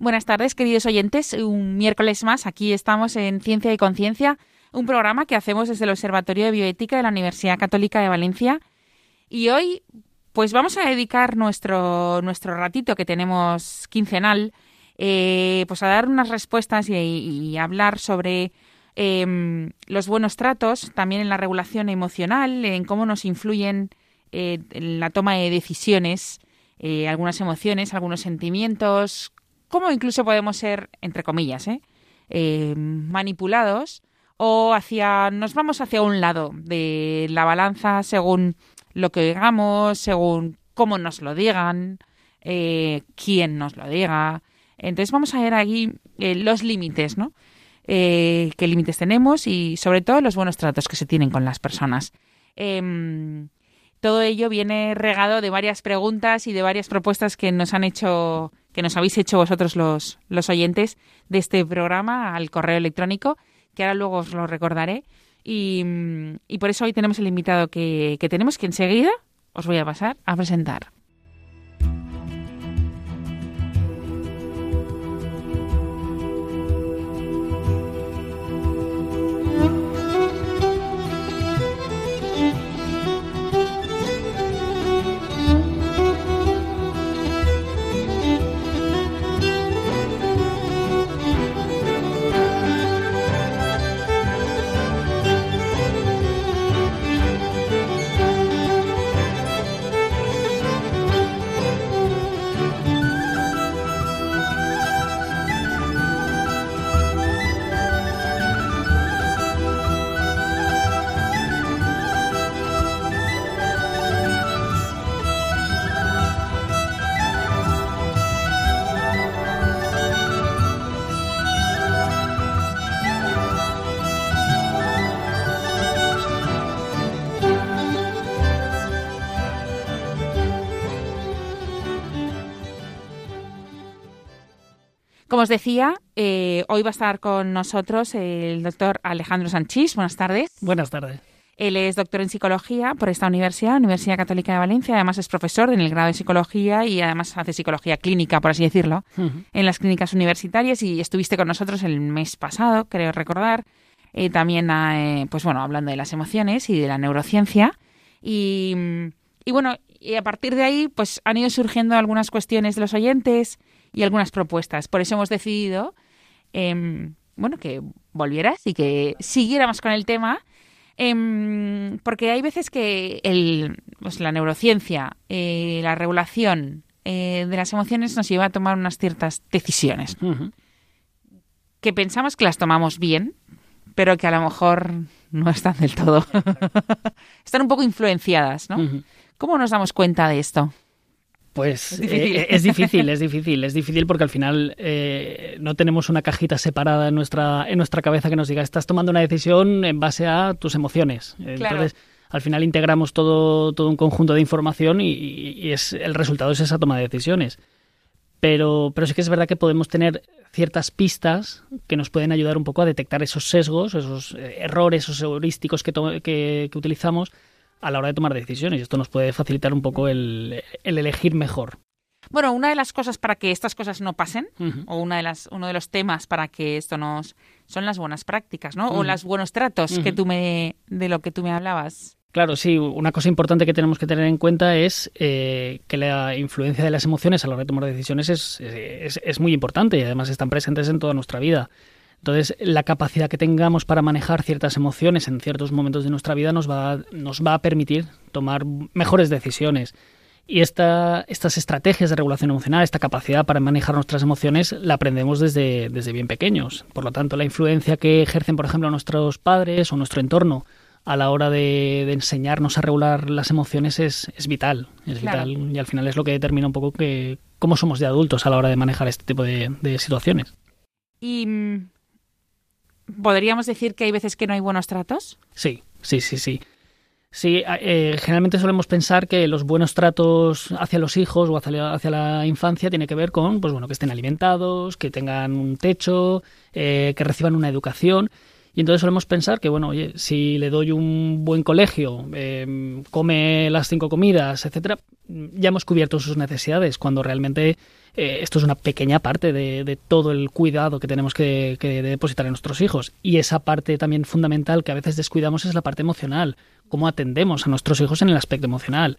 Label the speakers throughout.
Speaker 1: Buenas tardes, queridos oyentes. Un miércoles más, aquí estamos en Ciencia y Conciencia, un programa que hacemos desde el Observatorio de Bioética de la Universidad Católica de Valencia. Y hoy, pues vamos a dedicar nuestro, nuestro ratito que tenemos quincenal, eh, pues a dar unas respuestas y, hablar sobre em, los buenos tratos, también en la regulación emocional, en cómo nos influyen eh, en la toma de decisiones, eh, algunas emociones, algunos sentimientos, cómo incluso podemos ser, entre comillas, ¿eh? Eh, manipulados o hacia nos vamos hacia un lado de la balanza según lo que oigamos, según cómo nos lo digan, eh, quién nos lo diga. Entonces vamos a ver aquí los límites, ¿no? qué límites tenemos y sobre todo los buenos tratos que se tienen con las personas. Em, todo ello viene regado de varias preguntas y de varias propuestas que nos han hecho que nos habéis hecho vosotros los, los oyentes de este programa al correo electrónico, que ahora luego os lo recordaré. Y, y por eso hoy tenemos el invitado que, que tenemos, que enseguida os voy a pasar a presentar. Como os decía, eh, hoy va a estar con nosotros el doctor Alejandro Sanchís. Buenas tardes.
Speaker 2: Buenas tardes.
Speaker 1: Él es doctor en psicología por esta universidad, Universidad Católica de Valencia. Además es profesor en el grado de psicología y además hace psicología clínica, por así decirlo, en las clínicas universitarias. Y estuviste con nosotros el mes pasado, creo recordar. Eh, también, eh, pues bueno, hablando de las emociones y de la neurociencia. Y, y bueno, y a partir de ahí, pues han ido surgiendo algunas cuestiones de los oyentes y algunas propuestas. Por eso hemos decidido, em, bueno, que volvieras y que siguiéramos con el tema. Em, porque hay veces que el, pues la neurociencia, eh, la regulación eh, de las emociones nos lleva a tomar unas ciertas decisiones que pensamos que las tomamos bien, pero que a lo mejor no están del todo. están un poco influenciadas, ¿no? ¿Cómo nos damos cuenta de esto?
Speaker 2: Pues es difícil. Eh, es difícil, es difícil, es difícil porque al final eh, no tenemos una cajita separada en nuestra, en nuestra cabeza que nos diga, estás tomando una decisión en base a tus emociones. Entonces, al final integramos todo, todo un conjunto de información y, es, el resultado es esa toma de decisiones. Pero, pero sí que es verdad que podemos tener ciertas pistas que nos pueden ayudar un poco a detectar esos sesgos, esos eh, errores, esos heurísticos que, que, que utilizamos a la hora de tomar decisiones. Y esto nos puede facilitar un poco el, elegir mejor.
Speaker 1: Bueno, una de las cosas para que estas cosas no pasen, o una de las, uno de los temas para que esto nos son las buenas prácticas, ¿no? O los buenos tratos que tú me, de lo que tú me hablabas.
Speaker 2: Claro, sí, una cosa importante que tenemos que tener en cuenta es eh, que la influencia de las emociones a la hora de tomar decisiones es, es, es muy importante y además están presentes en toda nuestra vida. Entonces, la capacidad que tengamos para manejar ciertas emociones en ciertos momentos de nuestra vida nos va, nos va a permitir tomar mejores decisiones. Y esta, estas estrategias de regulación emocional, esta capacidad para manejar nuestras emociones, la aprendemos desde, desde bien pequeños. Por lo tanto, la influencia que ejercen, por ejemplo, nuestros padres o nuestro entorno a la hora de, enseñarnos a regular las emociones es, es vital. Es vital y al final es lo que determina un poco que, cómo somos de adultos a la hora de manejar este tipo de, de situaciones.
Speaker 1: Y podríamos decir que hay veces que no hay buenos tratos.
Speaker 2: Sí, sí, sí, sí. Sí, eh, generalmente solemos pensar que los buenos tratos hacia los hijos o hacia la, infancia tiene que ver con, pues bueno, que estén alimentados, que tengan un techo, eh, que reciban una educación. Y entonces solemos pensar que, bueno, oye, si le doy un buen colegio, eh, come las cinco comidas, etcétera, ya hemos cubierto sus necesidades, cuando realmente eh, esto es una pequeña parte de, todo el cuidado que tenemos que, depositar en nuestros hijos. Y esa parte también fundamental que a veces descuidamos es la parte emocional, cómo atendemos a nuestros hijos en el aspecto emocional.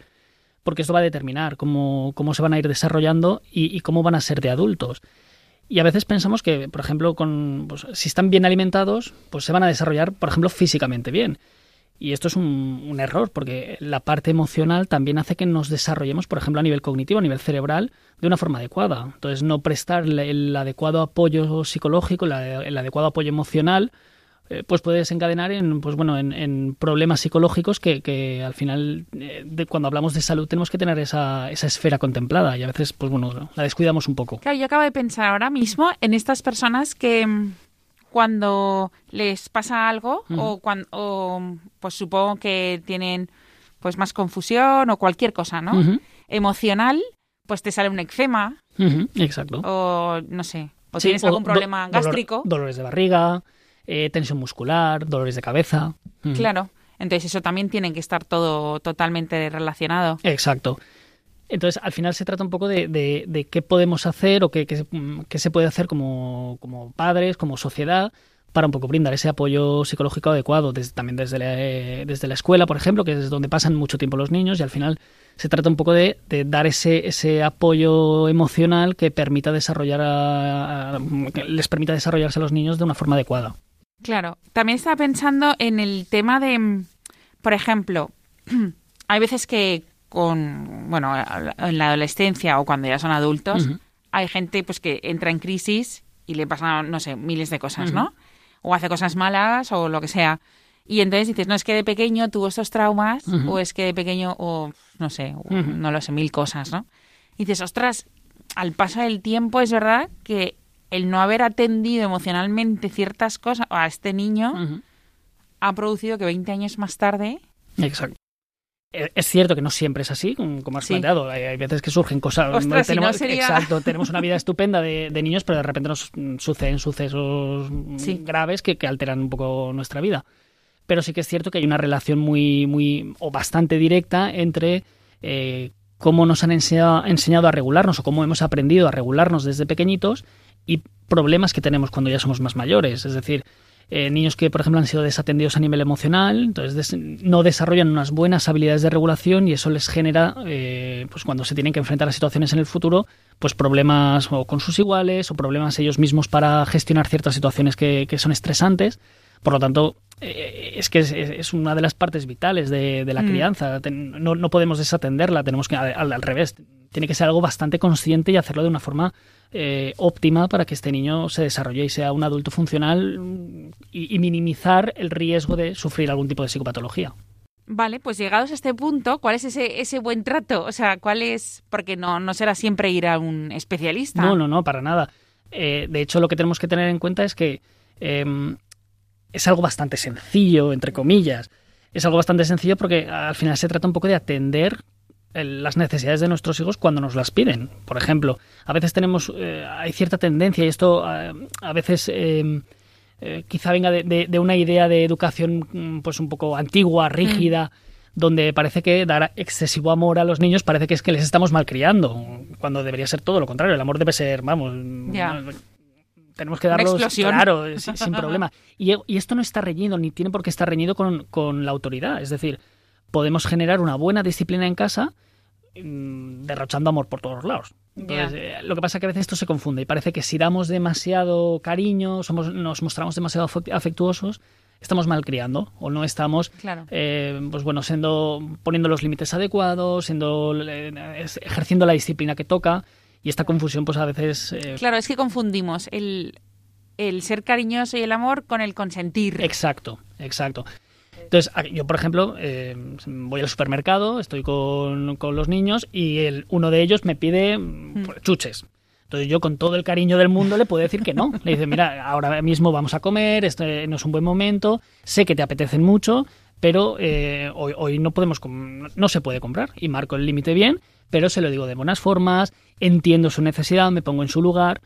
Speaker 2: Porque esto va a determinar cómo, cómo se van a ir desarrollando y cómo van a ser de adultos. Y a veces pensamos que, por ejemplo, con, pues, si están bien alimentados, pues se van a desarrollar, por ejemplo, físicamente bien. Y esto es un, un, error, porque la parte emocional también hace que nos desarrollemos, por ejemplo, a nivel cognitivo, a nivel cerebral, de una forma adecuada. Entonces, no prestar el adecuado apoyo psicológico, el adecuado apoyo emocional, eh, pues puede desencadenar en, pues bueno, en, en problemas psicológicos que, que al final, eh, de, cuando hablamos de salud, tenemos que tener esa, esa esfera contemplada y a veces, pues bueno, la descuidamos un poco.
Speaker 1: Claro, yo acabo de pensar ahora mismo en estas personas que cuando les pasa algo uh -huh. o cuando o, pues supongo que tienen pues más confusión o cualquier cosa, ¿no? Uh -huh. Emocional, pues te sale un eczema.
Speaker 2: Uh -huh. Exacto.
Speaker 1: O no sé, o sí, tienes algún problema
Speaker 2: do
Speaker 1: gástrico.
Speaker 2: Dolor, dolores de barriga, eh, tensión muscular, dolores de cabeza.
Speaker 1: Claro. Entonces eso también tiene que estar todo totalmente relacionado.
Speaker 2: Exacto. Entonces, al final se trata un poco de, de, de qué podemos hacer o qué, qué, qué, se puede hacer como, como padres, como sociedad, para un poco brindar ese apoyo psicológico adecuado, desde, también desde la, eh, desde la escuela, por ejemplo, que es donde pasan mucho tiempo los niños, y al final se trata un poco de, de dar ese, ese apoyo emocional que permita desarrollar a, a, que les permita desarrollarse a los niños de una forma adecuada.
Speaker 1: Claro. También estaba pensando en el tema de, por ejemplo, hay veces que con, bueno, en la adolescencia o cuando ya son adultos, uh -huh. hay gente pues que entra en crisis y le pasan, no sé, miles de cosas, uh -huh. ¿no? O hace cosas malas o lo que sea. Y entonces dices, no es que de pequeño tuvo estos traumas, uh -huh. o es que de pequeño, o no sé, o, no lo sé, mil cosas, ¿no? Y dices, ostras, al paso del tiempo es verdad que el no haber atendido emocionalmente ciertas cosas a este niño ha producido que 20 años más tarde.
Speaker 2: Exacto. Eh, es cierto que no siempre es así, como has sí. planteado. Hay, hay, veces que surgen cosas.
Speaker 1: Ostras,
Speaker 2: tenemos,
Speaker 1: si no sería...
Speaker 2: Exacto, tenemos una vida estupenda de, de, niños, pero de repente nos suceden sucesos sí. graves que, que, alteran un poco nuestra vida. Pero sí que es cierto que hay una relación muy, muy o bastante directa entre eh, cómo nos han enseñado, enseñado a regularnos o cómo hemos aprendido a regularnos desde pequeñitos y problemas que tenemos cuando ya somos más mayores. Es decir, eh, niños que, por ejemplo, han sido desatendidos a nivel emocional, entonces no desarrollan unas buenas habilidades de regulación y eso les genera, eh, pues cuando se tienen que enfrentar a situaciones en el futuro, pues problemas o con sus iguales o problemas ellos mismos para gestionar ciertas situaciones que, que son estresantes. Por lo tanto, eh, es que es, es, una de las partes vitales de, de la mm. crianza. No, no, podemos desatenderla, tenemos que, al, al revés, tiene que ser algo bastante consciente y hacerlo de una forma eh, óptima para que este niño se desarrolle y sea un adulto funcional y, y, minimizar el riesgo de sufrir algún tipo de psicopatología.
Speaker 1: Vale, pues llegados a este punto, ¿cuál es ese, ese buen trato? O sea, ¿cuál es...? Porque no, no será siempre ir a un especialista.
Speaker 2: No, no, no, para nada. Eh, de hecho, lo que tenemos que tener en cuenta es que eh, es algo bastante sencillo, entre comillas. Es algo bastante sencillo porque al final se trata un poco de atender las necesidades de nuestros hijos cuando nos las piden. Por ejemplo, a veces tenemos, eh, hay cierta tendencia, y esto eh, a veces eh, eh quizá venga de, de, de, una idea de educación mm, pues un poco antigua, rígida, mm. donde parece que dar excesivo amor a los niños parece que es que les estamos malcriando, cuando debería ser todo lo contrario. El amor debe ser, vamos,
Speaker 1: yeah.
Speaker 2: Tenemos que darlos claro, sin, sin problema. Y, y, esto no está reñido, ni tiene por qué estar reñido con, con la autoridad. Es decir, podemos generar una buena disciplina en casa mmm, derrochando amor por todos lados. Entonces, yeah. eh, lo que pasa es que a veces esto se confunde y parece que si damos demasiado cariño, somos, nos mostramos demasiado afectuosos, estamos malcriando o no estamos
Speaker 1: claro.
Speaker 2: eh, pues bueno siendo poniendo los límites adecuados siendo eh, ejerciendo la disciplina que toca y esta confusión pues a veces
Speaker 1: eh... claro es que confundimos el el ser cariñoso y el amor con el consentir
Speaker 2: exacto exacto entonces, yo, por ejemplo, eh, voy al supermercado, estoy con, con los niños y el, uno de ellos me pide mm. chuches. Entonces yo con todo el cariño del mundo le puedo decir que no. Le dice, mira, ahora mismo vamos a comer, este no es un buen momento, sé que te apetecen mucho, pero eh, hoy, hoy no podemos, no se puede comprar. Y marco el límite bien, pero se lo digo de buenas formas, entiendo su necesidad, me pongo en su lugar.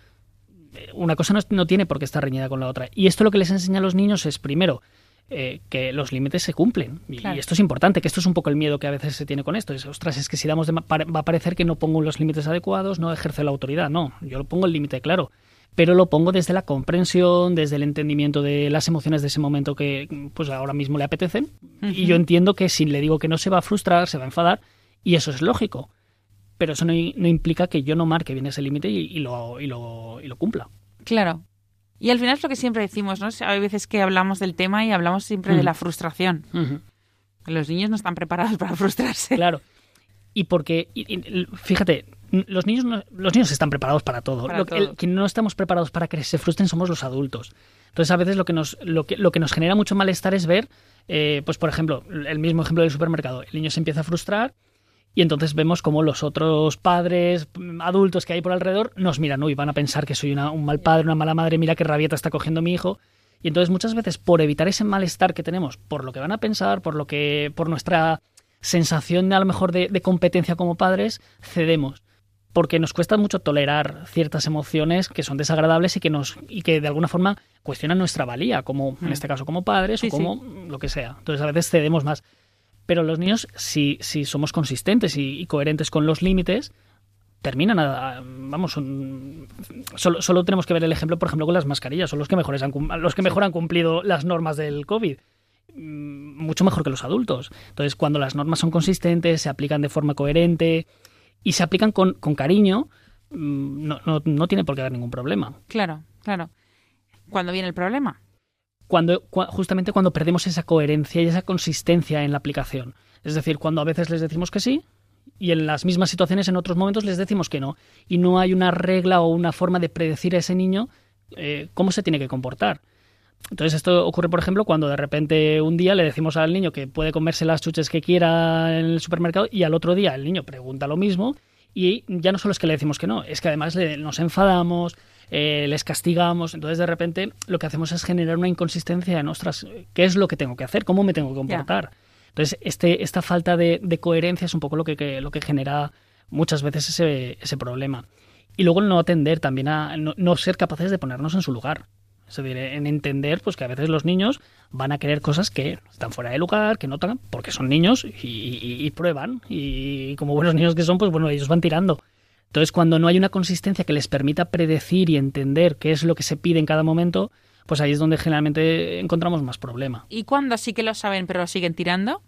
Speaker 2: Una cosa no, tiene por qué estar reñida con la otra. Y esto lo que les enseña a los niños es, primero, eh, que los límites se cumplen. Y, esto es importante, que esto es un poco el miedo que a veces se tiene con esto. Es, ostras, es que si damos de, va a parecer que no pongo los límites adecuados, no ejerce la autoridad. No, yo lo pongo el límite claro pero lo pongo desde la comprensión, desde el entendimiento de las emociones de ese momento que pues ahora mismo le apetecen. Y yo entiendo que si le digo que no se va a frustrar, se va a enfadar, y eso es lógico. Pero eso no, implica que yo no marque bien ese límite y, lo, y, lo, y lo cumpla.
Speaker 1: Claro. Y al final es lo que siempre decimos, ¿no? Hay veces que hablamos del tema y hablamos siempre de la frustración. Los niños no están preparados para frustrarse.
Speaker 2: Claro. Y porque, fíjate, los niños, los niños están preparados para todo. lo, que no estamos preparados para que se frustren somos los adultos. Entonces, a veces lo que nos, lo que, lo que nos genera mucho malestar es ver, eh, pues por ejemplo, el mismo ejemplo del supermercado. El niño se empieza a frustrar y entonces vemos como los otros padres, adultos que hay por alrededor, nos miran, uy, van a pensar que soy un mal padre, una mala madre, mira qué rabieta está cogiendo mi hijo. Y entonces muchas veces, por evitar ese malestar que tenemos, por lo que van a pensar, por lo que, por nuestra sensación a lo mejor de competencia como padres, cedemos porque nos cuesta mucho tolerar ciertas emociones que son desagradables y que nos y que de alguna forma cuestionan nuestra valía, como en mm. este caso como padres o como lo que sea. Entonces a veces cedemos más. Pero los niños, si, si somos consistentes y, coherentes con los límites, terminan a, vamos solo, solo, tenemos que ver el ejemplo por ejemplo con las mascarillas son los que mejores han, los que mejor han cumplido las normas del covid mm, mucho mejor que los adultos entonces cuando las normas son consistentes se aplican de forma coherente y se aplican con, con cariño, mm, no, no, no, tiene por qué haber ningún problema.
Speaker 1: Claro, claro. ¿Cuándo viene el problema?
Speaker 2: Cuando, justamente cuando perdemos esa coherencia y esa consistencia en la aplicación. Es decir, cuando a veces les decimos que sí y en las mismas situaciones en otros momentos les decimos que no. Y no hay una regla o una forma de predecir a ese niño eh, cómo se tiene que comportar. Entonces esto ocurre, por ejemplo, cuando de repente un día le decimos al niño que puede comerse las chuches que quiera en el supermercado y al otro día el niño pregunta lo mismo y ya no solo es que le decimos que no, es que además nos enfadamos, eh, les castigamos, entonces de repente lo que hacemos es generar una inconsistencia en nuestras, ¿qué es lo que tengo que hacer? ¿Cómo me tengo que comportar? Entonces este, esta falta de, coherencia es un poco lo que, lo que genera muchas veces ese, ese problema. Y luego no atender también a no ser capaces de ponernos en su lugar. Es decir, en entender pues que a veces los niños van a querer cosas que están fuera de lugar, que no tocan, porque son niños y, prueban. Y como buenos niños que son, pues bueno, ellos van tirando. Entonces, cuando no hay una consistencia que les permita predecir y entender qué es lo que se pide en cada momento, pues ahí es donde generalmente encontramos más problema.
Speaker 1: ¿Y cuando sí que lo saben pero lo siguen tirando?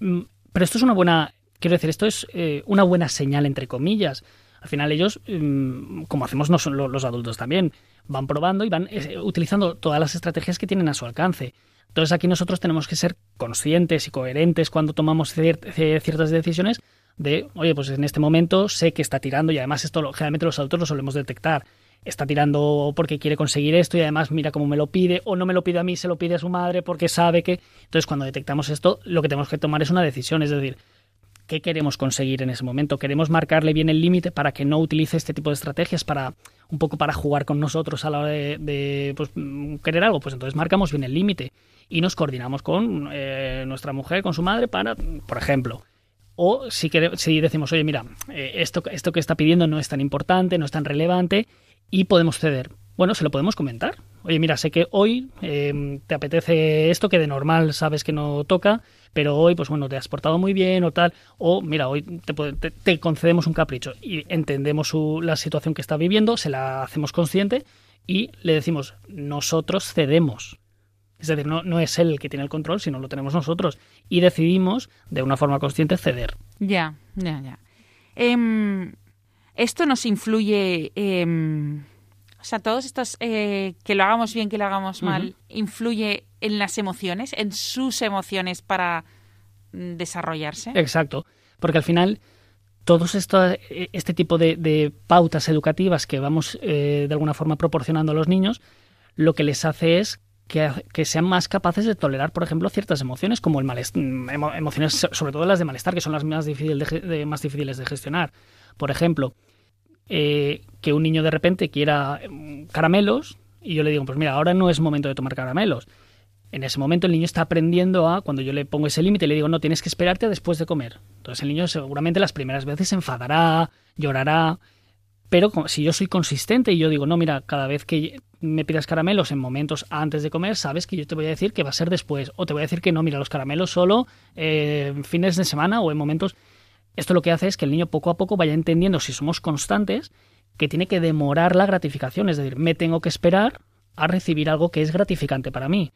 Speaker 2: Mm, pero esto es una buena, quiero decir, esto es eh, una buena señal, entre comillas. Al final ellos, mm, como hacemos los adultos también, van probando y van eh, utilizando todas las estrategias que tienen a su alcance. Entonces aquí nosotros tenemos que ser conscientes y coherentes cuando tomamos ciertas decisiones de, oye, pues en este momento sé que está tirando y además esto generalmente los adultos lo solemos detectar. Está tirando porque quiere conseguir esto y además mira cómo me lo pide o no me lo pide a mí, se lo pide a su madre porque sabe que... Entonces cuando detectamos esto, lo que tenemos que tomar es una decisión, es decir, qué queremos conseguir en ese momento. Queremos marcarle bien el límite para que no utilice este tipo de estrategias para un poco para jugar con nosotros a la hora de, pues, querer algo. Pues entonces marcamos bien el límite y nos coordinamos con eh, nuestra mujer, con su madre, para, por ejemplo. O si, si decimos, oye, mira, eh, esto, esto que está pidiendo no es tan importante, no es tan relevante y podemos ceder. Bueno, se lo podemos comentar. Oye, mira, sé que hoy eh, te apetece esto que de normal sabes que no toca, pero hoy, pues bueno, te has portado muy bien o tal, o mira, hoy te, concedemos un capricho y entendemos la situación que está viviendo, se la hacemos consciente y le decimos, nosotros cedemos. Es decir, no, no es él el que tiene el control, sino lo tenemos nosotros. Y decidimos, de una forma consciente, ceder.
Speaker 1: Ya, ya, ya. Em, esto nos influye... Em, o sea, todos estos, eh, que lo hagamos bien, que lo hagamos mal, influye en las emociones, en sus emociones para mm, desarrollarse.
Speaker 2: Exacto, porque al final todos esto, eh, este tipo de, pautas educativas que vamos eh, de alguna forma proporcionando a los niños, lo que les hace es que, sean más capaces de tolerar, por ejemplo, ciertas emociones, como el malestar, emociones, sobre todo las de malestar, que son las más, difíciles de, gestionar. Por ejemplo, eh, que un niño de repente quiera mm, caramelos y yo le digo, pues mira, ahora no es momento de tomar caramelos. En ese momento el niño está aprendiendo a, cuando yo le pongo ese límite, le digo, no, tienes que esperarte a después de comer. Entonces el niño seguramente las primeras veces se enfadará, llorará, pero si yo soy consistente y yo digo, no, mira, cada vez que me pidas caramelos en momentos antes de comer, sabes que yo te voy a decir que va a ser después. O te voy a decir que no, mira, los caramelos solo eh, en fines de semana o en momentos. Esto lo que hace es que el niño poco a poco vaya entendiendo, si somos constantes, que tiene que demorar la gratificación. Es decir, me tengo que esperar a recibir algo que es gratificante para mí.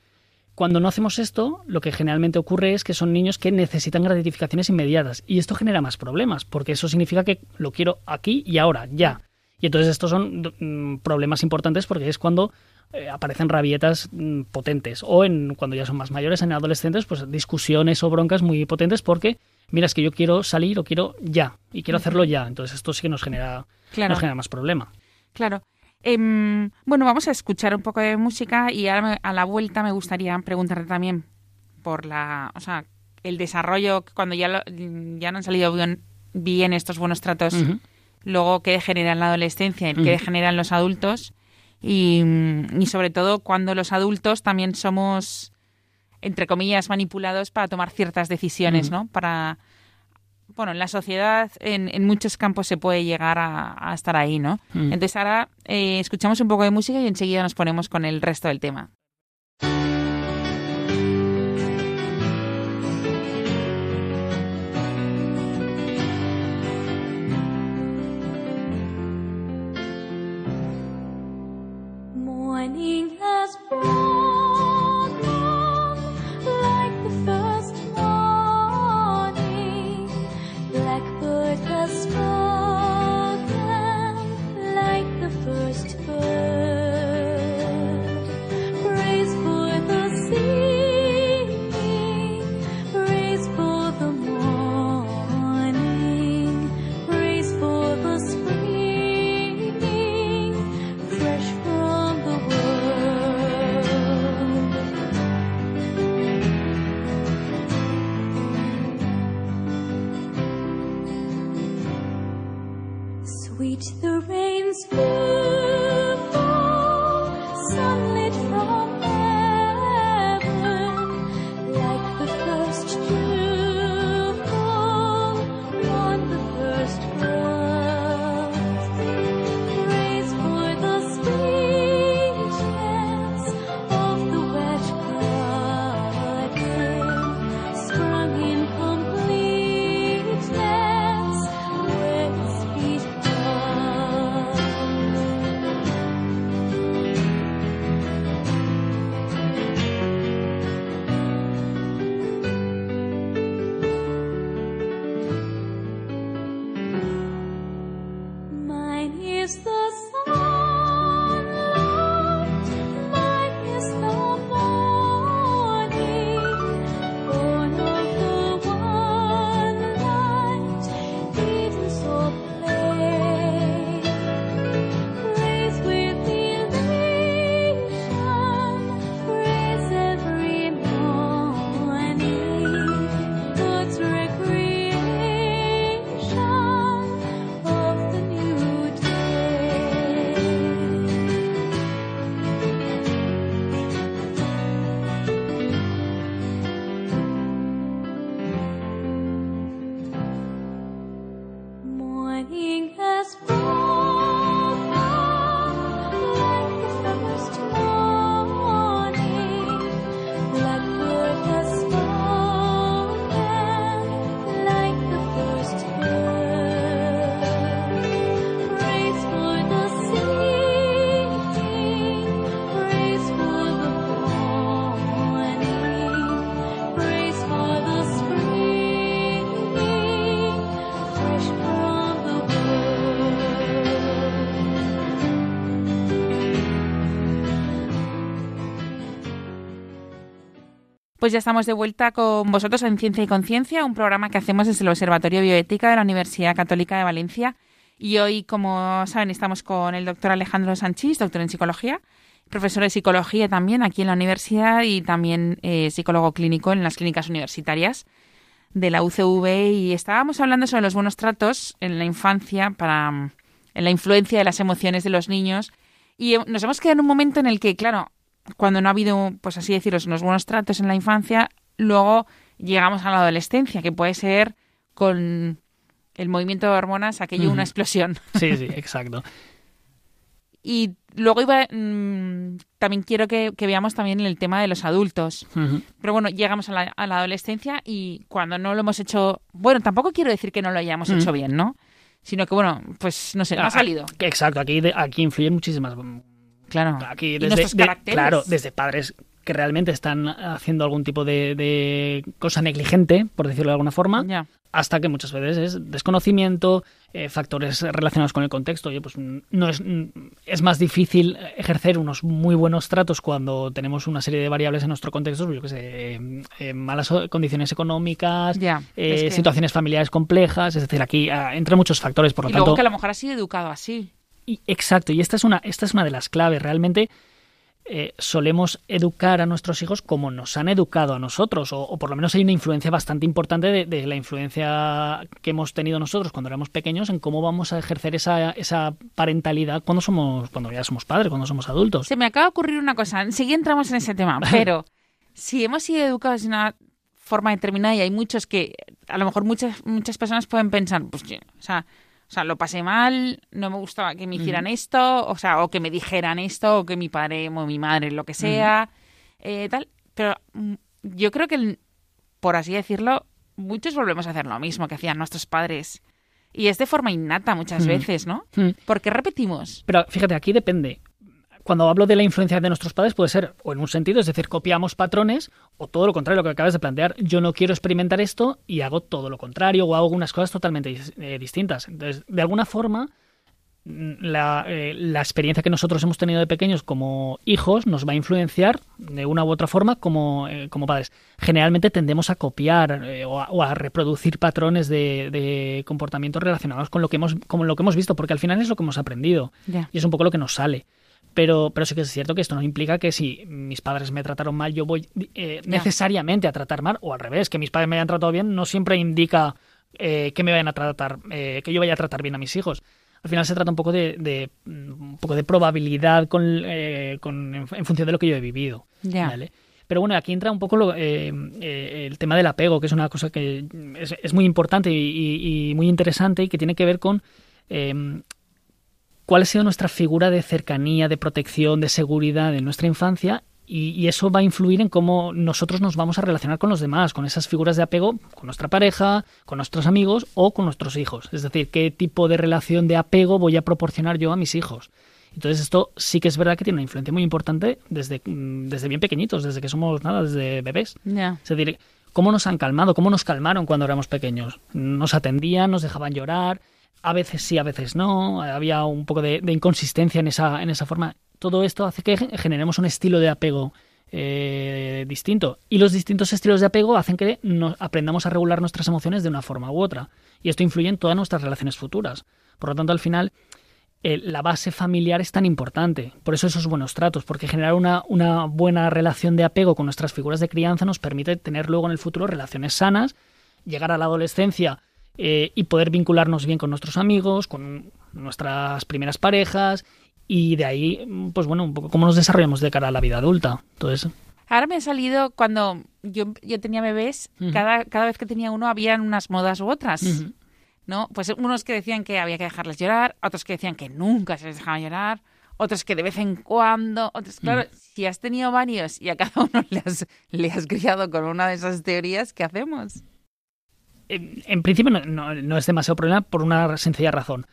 Speaker 2: Cuando no hacemos esto, lo que generalmente ocurre es que son niños que necesitan gratificaciones inmediatas y esto genera más problemas, porque eso significa que lo quiero aquí y ahora, ya. Y entonces estos son mm, problemas importantes porque es cuando eh, aparecen rabietas mm, potentes o en cuando ya son más mayores, en adolescentes, pues discusiones o broncas muy potentes porque mira, es que yo quiero salir o quiero ya y quiero hacerlo ya. Entonces esto sí que nos genera, nos genera más problema.
Speaker 3: Claro. Em, bueno, vamos a escuchar un poco de música y ahora a la vuelta me gustaría preguntarte también por la, o sea, el desarrollo cuando ya ya no han salido bien, estos buenos tratos, luego qué genera en la adolescencia y qué generan los adultos y, sobre todo cuando los adultos también somos entre comillas manipulados para tomar ciertas decisiones, ¿no? Para bueno, en la sociedad en, en, muchos campos se puede llegar a, estar ahí, ¿no? Mm. Entonces ahora eh, escuchamos un poco de música y enseguida nos ponemos con el resto del tema. morning has broken. sweet the rain's fall. Pues ya estamos de vuelta con vosotros en Ciencia y Conciencia, un programa que hacemos desde el Observatorio Bioética de la Universidad Católica de Valencia. Y hoy, como saben, estamos con el doctor Alejandro Sanchís, doctor en psicología, profesor de psicología también aquí en la universidad y también eh, psicólogo clínico en las clínicas universitarias de la UCV. Y estábamos hablando sobre los buenos tratos en la infancia para
Speaker 1: en la influencia de las emociones de los niños. Y eh, nos hemos quedado en un momento en el que, claro, cuando no ha habido, pues así deciros, unos buenos tratos en la infancia, luego llegamos a la adolescencia, que puede ser con el movimiento de hormonas aquello una explosión.
Speaker 2: Sí, sí, exacto.
Speaker 1: y luego iba, mm, también quiero que, veamos también el tema de los adultos. Pero bueno, llegamos a la, adolescencia y cuando no lo hemos hecho, bueno, tampoco quiero decir que no lo hayamos hecho bien, ¿no? Sino que bueno, pues no sé, ha ah, salido.
Speaker 2: Exacto, aquí, aquí influyen muchísimas
Speaker 1: Claro.
Speaker 2: Aquí desde, claro, desde padres que realmente están haciendo algún tipo de, cosa negligente, por decirlo de alguna forma, hasta que muchas veces es desconocimiento, eh, factores relacionados con el contexto. Oye, pues no es, es más difícil ejercer unos muy buenos tratos cuando tenemos una serie de variables en nuestro contexto, pues yo que sé, eh, eh, malas condiciones económicas, situaciones familiares complejas, es decir, aquí ah, entre muchos factores, por lo
Speaker 1: y
Speaker 2: tanto...
Speaker 1: Luego que a lo mejor ha sido educado así.
Speaker 2: Y, exacto, y esta es una, esta es una de las claves. Realmente eh, solemos educar a nuestros hijos como nos han educado a nosotros, o, por lo menos hay una influencia bastante importante de, la influencia que hemos tenido nosotros cuando éramos pequeños en cómo vamos a ejercer esa, esa parentalidad cuando somos, cuando ya somos padres, cuando somos adultos.
Speaker 1: Se me acaba de ocurrir una cosa, enseguida entramos en ese tema, pero si hemos sido educados de una forma determinada y hay muchos que, a lo mejor muchas, muchas personas pueden pensar, pues, o sea, o sea, lo pasé mal, no me gustaba que me hicieran esto, o sea, o que me dijeran esto, o que mi padre o mi madre, lo que sea, eh, tal. Pero mm, yo creo que, por así decirlo, muchos volvemos a hacer lo mismo que hacían nuestros padres. Y es de forma innata muchas veces, ¿no? Porque repetimos.
Speaker 2: Pero fíjate, aquí depende cuando hablo de la influencia de nuestros padres puede ser o en un sentido, es decir, copiamos patrones, o todo lo contrario, lo que acabas de plantear, yo no quiero experimentar esto y hago todo lo contrario o hago algunas cosas totalmente eh, distintas. Entonces, de alguna forma, mm, eh, la, experiencia que nosotros hemos tenido de pequeños como hijos nos va a influenciar de una u otra forma como, eh, como padres. Generalmente tendemos a copiar o, a, reproducir patrones de, de, comportamientos relacionados con lo, que hemos, con lo que hemos visto, porque al final es lo que hemos aprendido y es un poco lo que nos sale. Pero, pero sí que es cierto que esto no implica que si mis padres me trataron mal, yo voy eh, necesariamente a tratar mal, o al revés, que mis padres me hayan tratado bien, no siempre indica eh, que me vayan a tratar, eh, que yo vaya a tratar bien a mis hijos. Al final se trata un poco de, un poco de probabilidad con, en, función de lo que yo he vivido. Pero bueno, aquí entra un poco el tema del apego, que es una cosa que es, muy importante y, y, muy interesante y que tiene que ver con cuál ha sido nuestra figura de cercanía, de protección, de seguridad en nuestra infancia y, eso va a influir en cómo nosotros nos vamos a relacionar con los demás, con esas figuras de apego, con nuestra pareja, con nuestros amigos o con nuestros hijos. Es decir, qué tipo de relación de apego voy a proporcionar yo a mis hijos. Entonces esto sí que es verdad que tiene una influencia muy importante desde, mm, desde bien pequeñitos, desde que somos nada, desde bebés. Es decir, cómo nos han calmado, cómo nos calmaron cuando éramos pequeños. Nos atendían, nos dejaban llorar, a veces sí, a veces no, había un poco de, inconsistencia en esa, en esa forma. Todo esto hace que generemos un estilo de apego eh, distinto. Y los distintos estilos de apego hacen que nos aprendamos a regular nuestras emociones de una forma u otra. Y esto influye en todas nuestras relaciones futuras. Por lo tanto, al final, la base familiar es tan importante. Por eso esos buenos tratos, porque generar una, una buena relación de apego con nuestras figuras de crianza nos permite tener luego en el futuro relaciones sanas, llegar a la adolescencia eh, y poder vincularnos bien con nuestros amigos, con nuestras primeras parejas y de ahí, pues bueno, un poco cómo nos desarrollamos de cara a la vida adulta. Todo eso.
Speaker 1: Ahora me ha salido cuando yo, yo tenía bebés, cada, cada vez que tenía uno habían unas modas u otras. ¿no? Pues unos que decían que había que dejarles llorar, otros que decían que nunca se les dejaba llorar, otros que de vez en cuando, otros, claro, si has tenido varios y a cada uno le has, le has criado con una de esas teorías, ¿qué hacemos?
Speaker 2: En, principio no, es demasiado problema por una sencilla razón.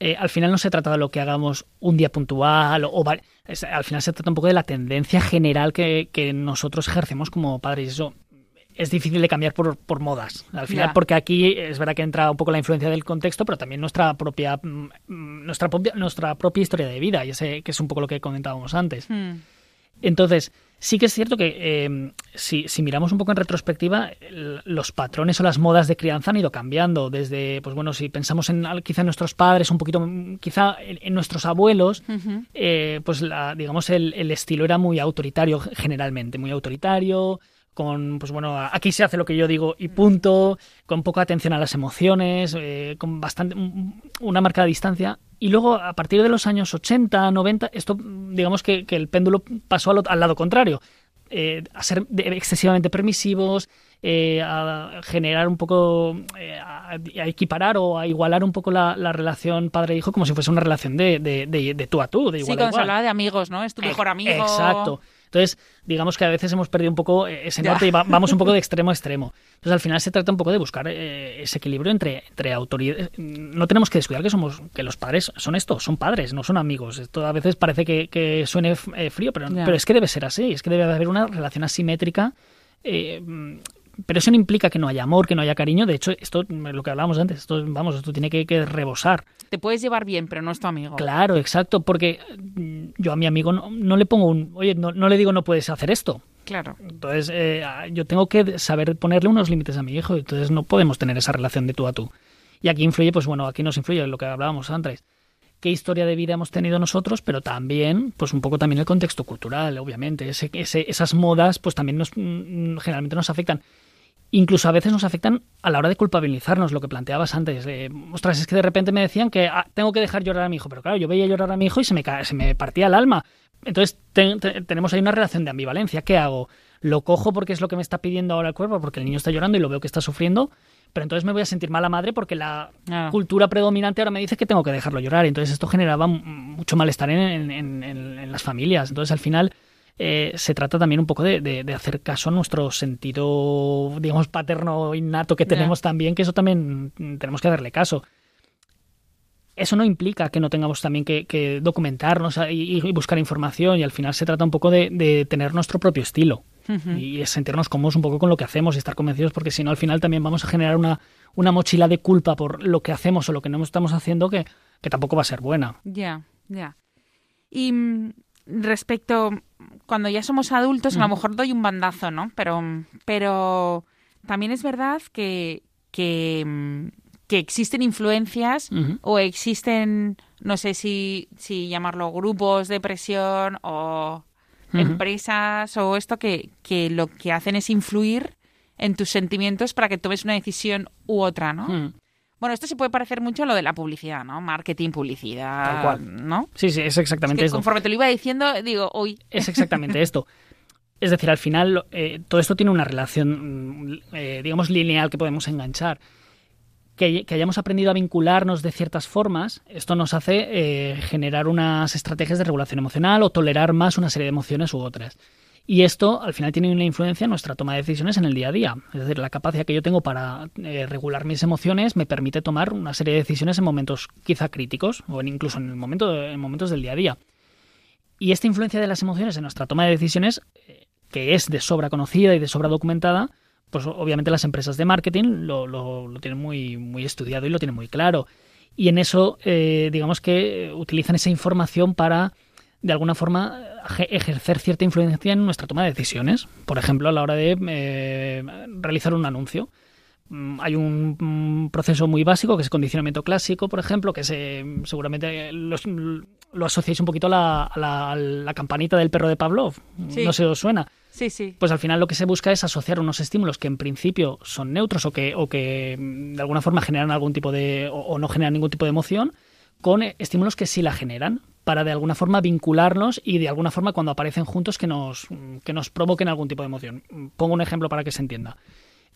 Speaker 2: Eh, al final no se trata de lo que hagamos un día puntual o, al final se trata un poco de la tendencia general que, nosotros ejercemos como padres. Eso es difícil de cambiar por, modas. Al final, porque aquí es verdad que entra un poco la influencia del contexto, pero también nuestra propia mm, nuestra propia, nuestra propia historia de vida, que es un poco lo que comentábamos antes. Hmm. Entonces, Sí que es cierto que eh, si, miramos un poco en retrospectiva, los patrones o las modas de crianza han ido cambiando. Desde, pues bueno, si pensamos en quizá en nuestros padres, un poquito, quizá en, nuestros abuelos, eh, pues la, digamos el, estilo era muy autoritario generalmente, muy autoritario, con, pues bueno, aquí se hace lo que yo digo y punto, con poca atención a las emociones, eh, con bastante una marcada distancia. Y luego, a partir de los años 80, 90, esto, digamos que, el péndulo pasó al, lado contrario, eh, a ser excesivamente permisivos, eh, a generar un poco, a, equiparar o a igualar un poco la, relación padre-hijo como si fuese una relación de, de, de, tú a tú, de igual
Speaker 1: sí, cuando se hablaba de amigos, ¿no? Es tu mejor amigo.
Speaker 2: Exacto. Entonces, digamos que a veces hemos perdido un poco eh, ese norte y vamos un poco de extremo a extremo. Entonces, al final se trata un poco de buscar eh, ese equilibrio entre, entre autoridad. No tenemos que descuidar que somos que los padres son esto, son padres, no son amigos. Esto a veces parece que, suene eh, frío, pero, pero es que debe ser así. Es que debe haber una relación asimétrica pero eso no implica que no haya amor, que no haya cariño. De hecho, esto, lo que hablábamos antes, esto, vamos, esto tiene que, rebosar.
Speaker 1: Te puedes llevar bien, pero no es tu amigo.
Speaker 2: Claro, exacto, porque mm, yo a mi amigo no, le pongo un, oye, no, le digo no puedes hacer esto.
Speaker 1: Claro.
Speaker 2: Entonces, eh, yo tengo que saber ponerle unos límites a mi hijo, entonces no podemos tener esa relación de tú a tú. Y aquí influye, pues bueno, aquí nos influye lo que hablábamos antes qué historia de vida hemos tenido nosotros, pero también, pues un poco también el contexto cultural, obviamente. Ese, esas modas, pues también nos, mm, generalmente nos afectan incluso a veces nos afectan a la hora de culpabilizarnos, lo que planteabas antes. Eh, ostras, es que de repente me decían que ah, tengo que dejar llorar a mi hijo, pero claro, yo veía llorar a mi hijo y se me, se me partía el alma. Entonces tenemos ahí una relación de ambivalencia. ¿Qué hago? ¿Lo cojo porque es lo que me está pidiendo ahora el cuerpo, porque el niño está llorando y lo veo que está sufriendo? Pero entonces me voy a sentir mala madre porque la ah. cultura predominante ahora me dice que tengo que dejarlo llorar. Entonces esto generaba mucho malestar en, en las familias. Entonces al final eh, se trata también un poco de, hacer caso a nuestro sentido, digamos, paterno innato que tenemos también, que eso también tenemos que darle caso. Eso no implica que no tengamos también que, documentarnos y, buscar información y al final se trata un poco de, tener nuestro propio estilo y sentirnos cómodos un poco con lo que hacemos y estar convencidos porque si no al final también vamos a generar una, una mochila de culpa por lo que hacemos o lo que no estamos haciendo que, que tampoco va a ser buena.
Speaker 1: Ya, ya. Y mm, respecto, cuando ya somos adultos, a lo mejor doy un bandazo, ¿no? Pero, pero también es verdad que, que, existen influencias o existen, no sé si, si llamarlo grupos de presión o empresas o esto que, que lo que hacen es influir en tus sentimientos para que tomes una decisión u otra, ¿no? Bueno, esto se puede parecer mucho a lo de la publicidad, ¿no? Marketing, publicidad, ¿no?
Speaker 2: Sí, sí, es exactamente eso.
Speaker 1: Conforme te lo iba diciendo, digo, uy.
Speaker 2: Es exactamente esto. Es decir, al final eh, todo esto tiene una relación, mm, eh, digamos, lineal que podemos enganchar. Que, hayamos aprendido a vincularnos de ciertas formas, esto nos hace eh, generar unas estrategias de regulación emocional o tolerar más una serie de emociones u otras. Y esto al final tiene una influencia en nuestra toma de decisiones en el día a día. Es decir, la capacidad que yo tengo para eh, regular mis emociones me permite tomar una serie de decisiones en momentos quizá críticos o incluso en, momento, en momentos del día a día. Y esta influencia de las emociones en nuestra toma de decisiones, eh, que es de sobra conocida y de sobra documentada, pues obviamente las empresas de marketing lo, lo, tienen muy, muy estudiado y lo tienen muy claro. Y en eso, eh, digamos que utilizan esa información para de alguna forma ejercer cierta influencia en nuestra toma de decisiones. Por ejemplo, a la hora de eh, realizar un anuncio. Mm, hay un, proceso muy básico que es condicionamiento clásico, por ejemplo, que se, seguramente lo asociáis un poquito a la, campanita del perro de Pavlov. No se os suena.
Speaker 1: Sí, sí.
Speaker 2: Pues al final lo que se busca es asociar unos estímulos que en principio son neutros o que, o que mm, de alguna forma generan algún tipo de. o no generan ningún tipo de emoción con estímulos que sí la generan para de alguna forma vincularnos y de alguna forma cuando aparecen juntos que nos, que nos provoquen algún tipo de emoción. Pongo un ejemplo para que se entienda.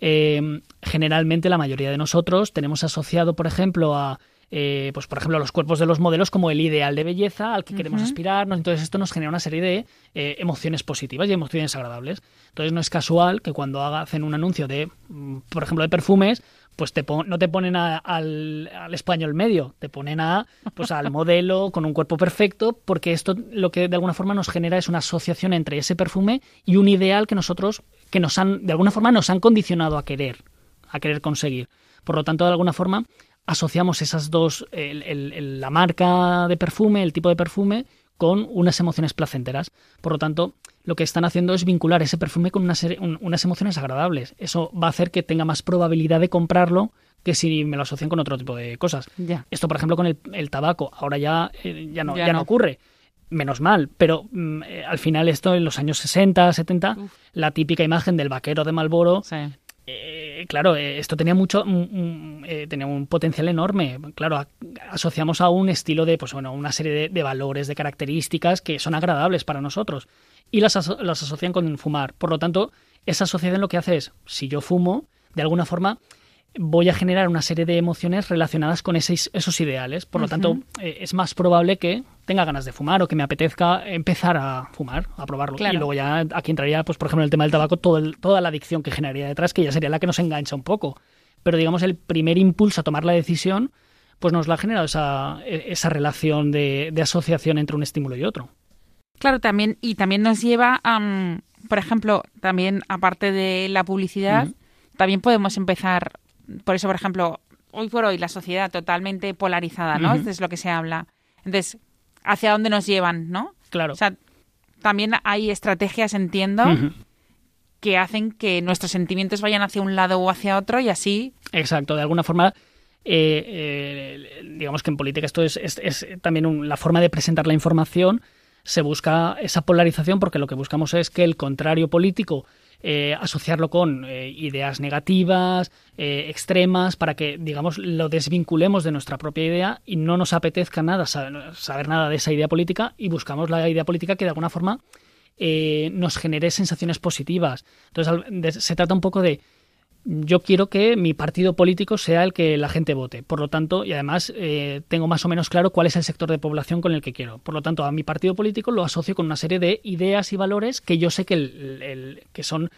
Speaker 2: Eh, generalmente la mayoría de nosotros tenemos asociado, por ejemplo, a eh, pues por ejemplo los cuerpos de los modelos como el ideal de belleza al que queremos aspirarnos. Entonces esto nos genera una serie de eh, emociones positivas y emociones agradables. Entonces no es casual que cuando hacen un anuncio de, mm, por ejemplo, de perfumes, pues te no te ponen al, español medio, te ponen a, pues al modelo con un cuerpo perfecto, porque esto lo que de alguna forma nos genera es una asociación entre ese perfume y un ideal que nosotros, que nos han, de alguna forma nos han condicionado a querer, a querer conseguir. Por lo tanto, de alguna forma, asociamos esas dos, la marca de perfume, el tipo de perfume, con unas emociones placenteras. Por lo tanto, lo que están haciendo es vincular ese perfume con unas emociones agradables. Eso va a hacer que tenga más probabilidad de comprarlo que si me lo asocian con otro tipo de cosas. Esto, por ejemplo, con el, tabaco, ahora ya, eh, ya, no, ya, no. ocurre. menos mal, pero mm, eh, al final esto en los años 60, 70, la típica imagen del vaquero de Malboro, eh, claro, eh, esto tenía mucho, tenía un potencial enorme. Claro, asociamos a un estilo de, pues bueno, una serie de, valores, de características que son agradables para nosotros y las, las asocian con fumar. Por lo tanto, esa asociación lo que hace es, si yo fumo, de alguna forma voy a generar una serie de emociones relacionadas con esos ideales. Por lo tanto, eh, es más probable que tenga ganas de fumar o que me apetezca empezar a fumar, a probarlo. Y luego ya aquí entraría, pues por ejemplo, en el tema del tabaco, todo toda la adicción que generaría detrás, que ya sería la que nos engancha un poco. Pero digamos, el primer impulso a tomar la decisión, pues nos la ha generado esa, e, esa relación de, asociación entre un estímulo y otro.
Speaker 1: Claro, también, y también nos lleva a, por ejemplo, también aparte de la publicidad, también podemos empezar por eso, por ejemplo, hoy por hoy la sociedad totalmente polarizada, ¿no? es lo que se habla. Entonces, ¿hacia dónde nos llevan, no?
Speaker 2: Claro.
Speaker 1: O sea, también hay estrategias, entiendo, que hacen que nuestros sentimientos vayan hacia un lado o hacia otro y así.
Speaker 2: Exacto, de alguna forma. Eh, eh, digamos que en política esto es, es, también la forma de presentar la información. Se busca esa polarización porque lo que buscamos es que el contrario político eh, asociarlo con eh, ideas negativas, eh, extremas, para que, digamos, lo desvinculemos de nuestra propia idea y no nos apetezca nada saber, nada de esa idea política y buscamos la idea política que de alguna forma nos genere sensaciones positivas. Entonces, se trata un poco de yo quiero que mi partido político sea el que la gente vote. Por lo tanto, y además tengo más o menos claro cuál es el sector de población con el que quiero. Por lo tanto, a mi partido político lo asocio con una serie de ideas y valores que yo sé que, el, que son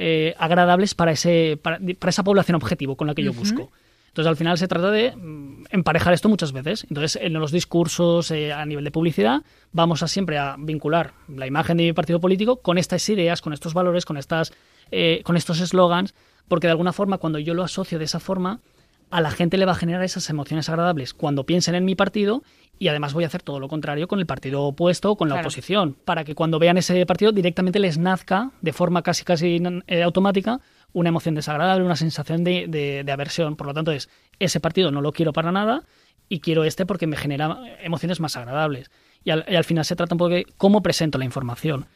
Speaker 2: eh, agradables para, ese, para, esa población objetivo con la que yo busco. Entonces, al final se trata de mm, emparejar esto muchas veces. Entonces, en los discursos eh, a nivel de publicidad, vamos a siempre a vincular la imagen de mi partido político con estas ideas, con estos valores, con, estas, eh, con estos eslogans, porque de alguna forma, cuando yo lo asocio de esa forma, a la gente le va a generar esas emociones agradables cuando piensen en mi partido y además voy a hacer todo lo contrario con el partido opuesto o con la oposición, para que cuando vean ese partido directamente les nazca de forma casi casi eh, automática una emoción desagradable, una sensación de, aversión. Por lo tanto, es ese partido no lo quiero para nada y quiero este porque me genera emociones más agradables. Y al, y al final se trata un poco de cómo presento la información.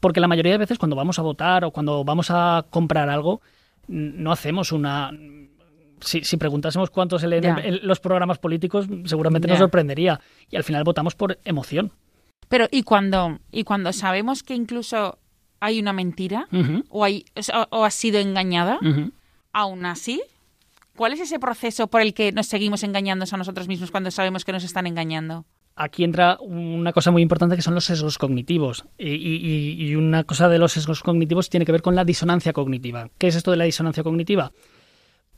Speaker 2: Porque la mayoría de veces cuando vamos a votar o cuando vamos a comprar algo, no hacemos una si, si preguntásemos cuántos se leen los programas políticos, seguramente nos sorprendería. Y al final votamos por emoción.
Speaker 1: Pero, ¿y cuando, y cuando sabemos que incluso hay una mentira o, hay, o, ha sido engañada, aún así, ¿cuál es ese proceso por el que nos seguimos engañando a nosotros mismos cuando sabemos que nos están engañando?
Speaker 2: Aquí entra una cosa muy importante que son los sesgos cognitivos. Y, y una cosa de los sesgos cognitivos tiene que ver con la disonancia cognitiva. ¿Qué es esto de la disonancia cognitiva?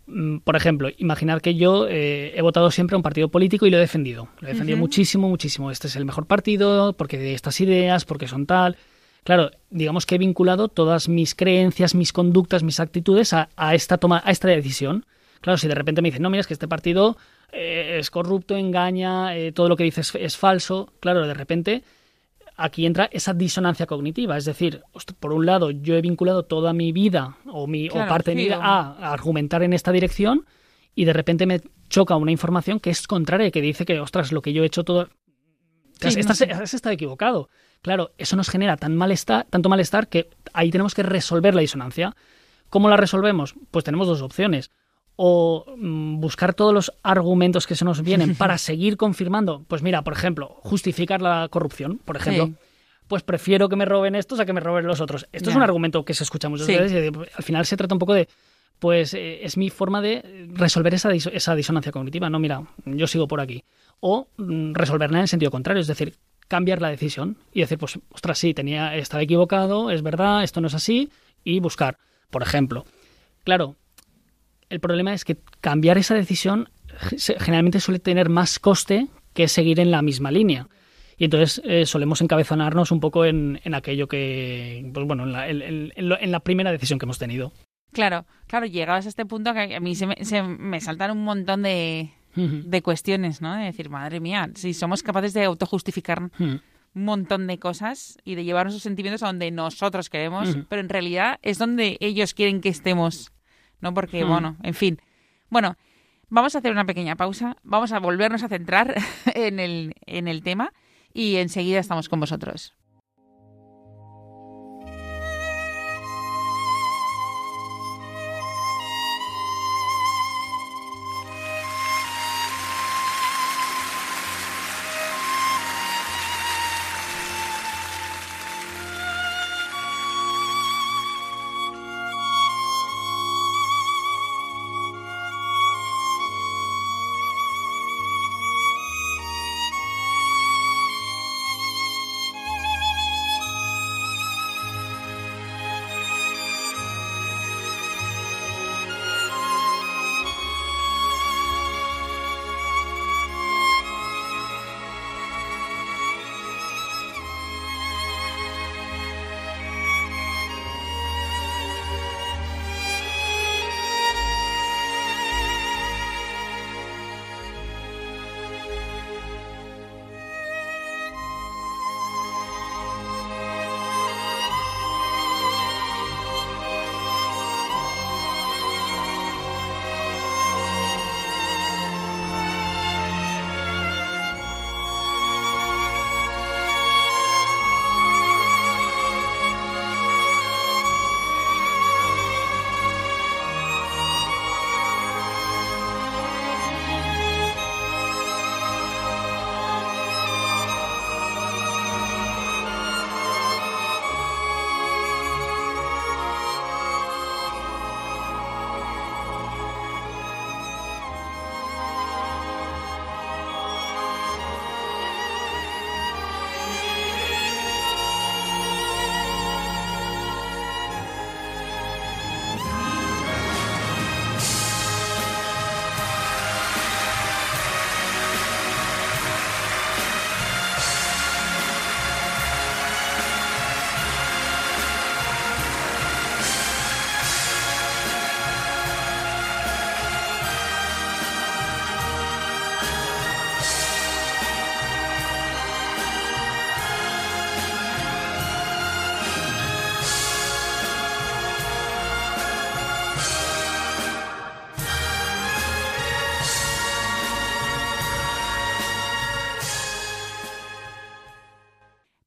Speaker 2: Mm, por ejemplo, imaginar que yo eh, he votado siempre a un partido político y lo he defendido. Lo he defendido muchísimo, muchísimo. Este es el mejor partido, porque de estas ideas, porque son tal. Claro, digamos que he vinculado todas mis creencias, mis conductas, mis actitudes a, esta toma, a esta decisión. Claro, si de repente me dicen, no, mira, es que este partido eh, es corrupto, engaña, eh, todo lo que dices es falso, claro, de repente aquí entra esa disonancia cognitiva. Es decir, por un lado, yo he vinculado toda mi vida o, mi, o parte de mi vida a, argumentar en esta dirección y de repente me choca una información que es contraria, que dice que, ostras, lo que yo he hecho todo... Sí, estás, estado equivocado. Claro, eso nos genera tan malestar, tanto malestar que ahí tenemos que resolver la disonancia. ¿Cómo la resolvemos? Pues tenemos dos opciones o mm, buscar todos los argumentos que se nos vienen para seguir confirmando, pues mira, por ejemplo, justificar la corrupción, por ejemplo, pues prefiero que me roben estos a que me roben los otros. Esto es un argumento que se escucha muchas veces y al final se trata un poco de, pues eh, es mi forma de resolver esa, esa disonancia cognitiva, no, mira, yo sigo por aquí. O mm, resolverla en el sentido contrario, es decir, cambiar la decisión y decir, pues, ostras, sí, tenía, estaba equivocado, es verdad, esto no es así, y buscar, por ejemplo. Claro, el problema es que cambiar esa decisión generalmente suele tener más coste que seguir en la misma línea. Y entonces eh, solemos encabezonarnos un poco en, aquello que, pues bueno, en la, primera decisión que hemos tenido.
Speaker 1: Claro, claro, llegados a este punto que a mí se me, saltan un montón de, cuestiones, ¿no? De decir, madre mía, si somos capaces de autojustificar un montón de cosas y de llevar nuestros sentimientos a donde nosotros queremos, pero en realidad es donde ellos quieren que estemos. ¿No? Porque, hmm. bueno, en fin. Bueno, vamos a hacer una pequeña pausa, vamos a volvernos a centrar en el, en el tema y enseguida estamos con vosotros.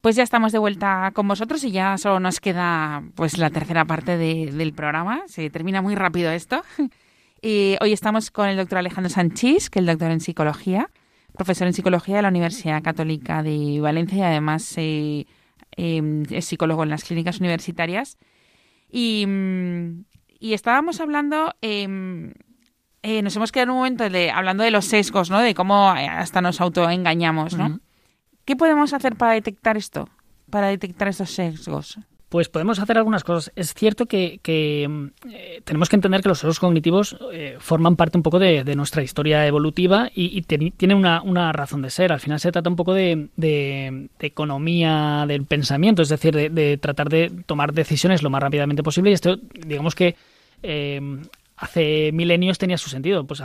Speaker 1: Pues ya estamos de vuelta con vosotros y ya solo nos queda pues la tercera parte del programa. Se termina muy rápido esto. Y hoy estamos con el doctor Alejandro Sanchís, que es el doctor en psicología, profesor en psicología de la Universidad Católica de Valencia y además eh, em, es psicólogo en las clínicas universitarias. Y, estábamos hablando, em, eh, nos hemos quedado en un momento de, hablando de los sesgos, ¿no? De cómo hasta nos autoengañamos, ¿no? ¿Qué podemos hacer para detectar esto? Para detectar estos sesgos.
Speaker 2: Pues podemos hacer algunas cosas. Es cierto que, eh, tenemos que entender que los sesgos cognitivos eh, forman parte un poco de, nuestra historia evolutiva y, tienen una, razón de ser. Al final se trata un poco de, economía del pensamiento, es decir, de, tratar de tomar decisiones lo más rápidamente posible. Y esto, digamos que eh, hace milenios tenía su sentido. Pues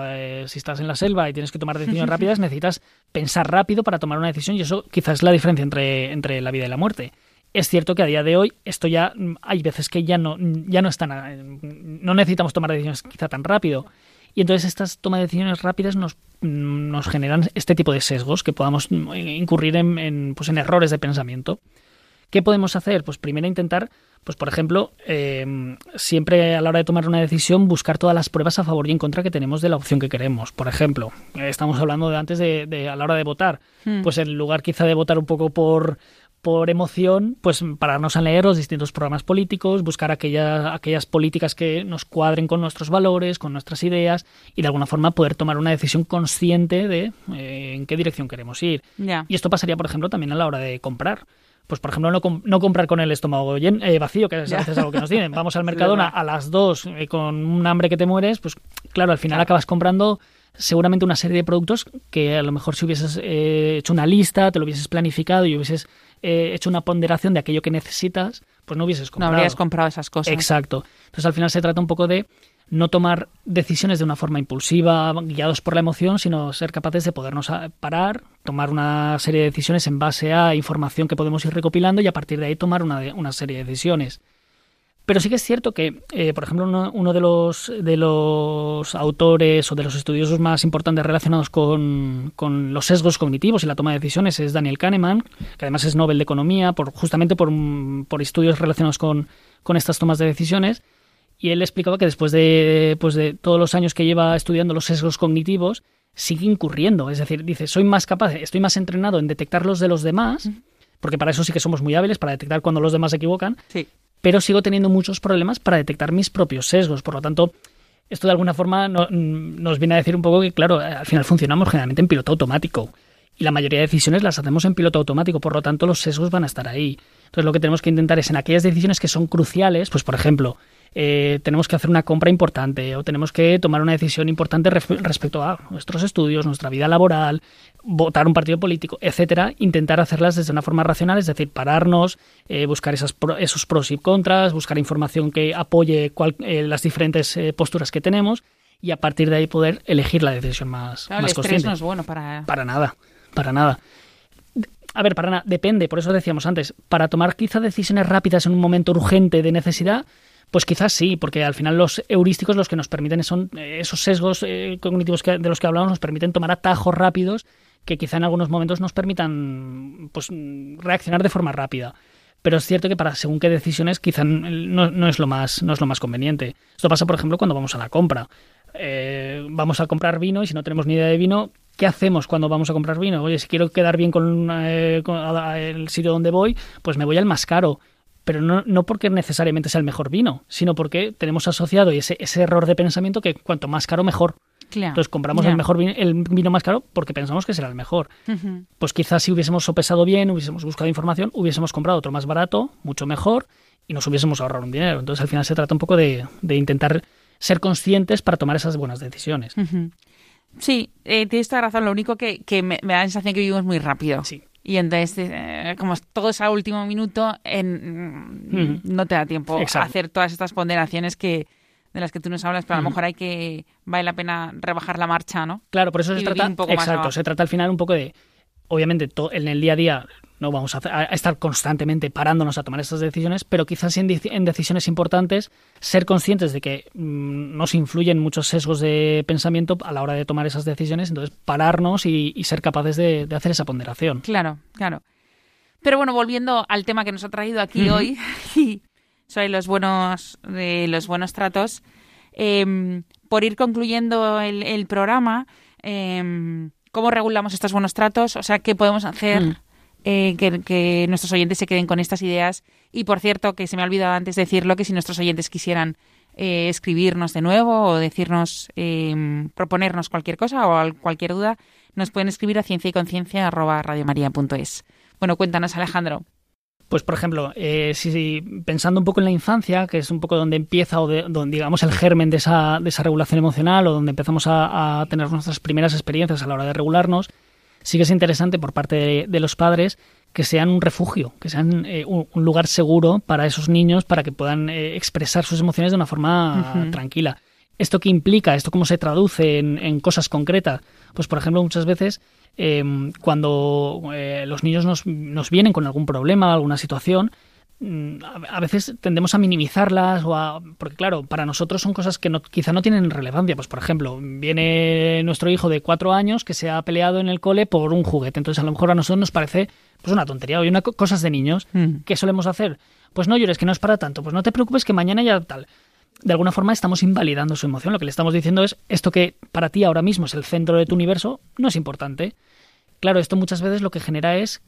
Speaker 2: si estás en la selva y tienes que tomar decisiones rápidas, necesitas pensar rápido para tomar una decisión y eso quizás es la diferencia entre, entre la vida y la muerte. Es cierto que a día de hoy esto ya hay veces que ya no ya no están no necesitamos tomar decisiones quizá tan rápido y entonces estas tomas de decisiones rápidas nos, nos generan este tipo de sesgos que podamos incurrir en, en, pues en errores de pensamiento. ¿Qué podemos hacer? Pues primero intentar pues por ejemplo, em, siempre a la hora de tomar una decisión buscar todas las pruebas a favor y en contra que tenemos de la opción que queremos. Por ejemplo, estamos hablando de antes de, a la hora de votar, hmm. pues en lugar quizá de votar un poco por por emoción, pues pararnos a leer los distintos programas políticos, buscar aquellas, aquellas políticas que nos cuadren con nuestros valores, con nuestras ideas y de alguna forma poder tomar una decisión consciente de eh, en qué dirección queremos ir. Y esto pasaría, por ejemplo, también a la hora de comprar pues por ejemplo, no, no comprar con el estómago eh, vacío, que es a veces algo que nos tienen. Vamos al Mercadona a las dos eh, con un hambre que te mueres, pues claro, al final acabas comprando seguramente una serie de productos que a lo mejor si hubieses eh, hecho una lista, te lo hubieses planificado y hubieses hecho una ponderación de aquello que necesitas, pues no hubieses comprado.
Speaker 1: No habrías comprado esas cosas.
Speaker 2: Exacto. Entonces al final se trata un poco de no tomar decisiones de una forma impulsiva, guiados por la emoción, sino ser capaces de podernos parar, tomar una serie de decisiones en base a información que podemos ir recopilando y a partir de ahí tomar una, una serie de decisiones. Pero sí que es cierto que, eh, por ejemplo, uno, de, los, de los autores o de los estudiosos más importantes relacionados con, los sesgos cognitivos y la toma de decisiones es Daniel Kahneman, que además es Nobel de Economía, por, justamente por, por estudios relacionados con, con estas tomas de decisiones. Y él explicaba que después de, pues de todos los años que lleva estudiando los sesgos cognitivos, sigue incurriendo. Es decir, dice, soy más capaz, estoy más entrenado en detectar los de los demás, porque para eso sí que somos muy hábiles, para detectar cuando los demás se equivocan. Sí pero sigo teniendo muchos problemas para detectar mis propios sesgos. Por lo tanto, esto de alguna forma nos viene a decir un poco que, claro, al final funcionamos generalmente en piloto automático. Y la mayoría de decisiones las hacemos en piloto automático, por lo tanto los sesgos van a estar ahí. Entonces lo que tenemos que intentar es en aquellas decisiones que son cruciales, pues por ejemplo, eh, tenemos que hacer una compra importante o tenemos que tomar una decisión importante respecto a nuestros estudios, nuestra vida laboral, votar un partido político, etcétera, intentar hacerlas desde una forma racional, es decir, pararnos, eh, buscar esas esos pros y contras, buscar información que apoye eh, las diferentes posturas que tenemos y a partir de ahí poder elegir la decisión más,
Speaker 1: claro,
Speaker 2: más
Speaker 1: el estrés no es bueno para...
Speaker 2: Para nada, para nada. A ver, para nada, depende, por eso decíamos antes, para tomar quizá decisiones rápidas en un momento urgente de necesidad, pues quizás sí, porque al final los heurísticos los que nos permiten son eh, esos sesgos eh, cognitivos de los que hablamos nos permiten tomar atajos rápidos que quizá en algunos momentos nos permitan pues reaccionar de forma rápida. Pero es cierto que para según qué decisiones quizá no, es lo más no es lo más conveniente. Esto pasa, por ejemplo, cuando vamos a la compra. Eh, vamos a comprar vino y si no tenemos ni idea de vino, ¿qué hacemos cuando vamos a comprar vino? Oye, si quiero quedar bien con, con el sitio donde voy, pues me voy al más caro pero no, no, porque necesariamente sea el mejor vino, sino porque tenemos asociado ese, ese error de pensamiento que cuanto más caro, mejor. Entonces compramos el mejor vino, el vino más caro porque pensamos que será el mejor. Pues quizás si hubiésemos sopesado bien, hubiésemos buscado información, hubiésemos comprado otro más barato, mucho mejor, y nos hubiésemos ahorrado un dinero. Entonces al final se trata un poco de, de intentar ser conscientes para tomar esas buenas decisiones.
Speaker 1: Sí, eh, tienes toda razón. Lo único que, que me, me, da la sensación que vivimos muy rápido. Sí. Y entonces, eh, como todo es a último minuto, en, no te da tiempo a hacer todas estas ponderaciones que de las que tú nos hablas, pero a lo mejor hay que vale la pena rebajar la marcha, ¿no?
Speaker 2: Claro, por eso se trata, exacto, se trata al final un poco de obviamente en el día a día no vamos a, estar constantemente parándonos a tomar estas decisiones, pero quizás en, decisiones importantes ser conscientes de que mm, nos influyen muchos sesgos de pensamiento a la hora de tomar esas decisiones, entonces pararnos y, ser capaces de, hacer esa ponderación.
Speaker 1: Claro, claro. Pero bueno, volviendo al tema que nos ha traído aquí hoy, sobre los buenos, de los buenos tratos, em, por ir concluyendo el, programa, em, ¿cómo regulamos estos buenos tratos? O sea, ¿qué podemos hacer? Mm. Eh, que, nuestros oyentes se queden con estas ideas. Y por cierto, que se me ha olvidado antes decirlo, que si nuestros oyentes quisieran eh, escribirnos de nuevo o decirnos, eh, proponernos cualquier cosa o cualquier duda, nos pueden escribir a ciencia y conciencia Bueno, cuéntanos, Alejandro.
Speaker 2: Pues, por ejemplo, si, pensando un poco en la infancia, que es un poco donde empieza o donde, digamos, el germen de esa, de esa regulación emocional o donde empezamos a tener nuestras primeras experiencias a la hora de regularnos, sí que es interesante por parte de, los padres que sean un refugio, que sean eh, un, lugar seguro para esos niños para que puedan eh, expresar sus emociones de una forma tranquila. ¿Esto qué implica? ¿Esto cómo se traduce en, cosas concretas? Pues, por ejemplo, muchas veces em, cuando eh, los niños nos, nos, vienen con algún problema, alguna situación, a veces tendemos a minimizarlas o a, porque claro, para nosotros son cosas que no, quizá no tienen relevancia. Pues por ejemplo, viene nuestro hijo de cuatro años que se ha peleado en el cole por un juguete. Entonces a lo mejor a nosotros nos parece pues una tontería o una cosas de niños. Mm. ¿Qué solemos hacer? Pues no llores, que no es para tanto. Pues no te preocupes que mañana ya tal. De alguna forma estamos invalidando su emoción. Lo que le estamos diciendo es esto que para ti ahora mismo es el centro de tu universo, no es importante. Claro, esto muchas veces lo que genera es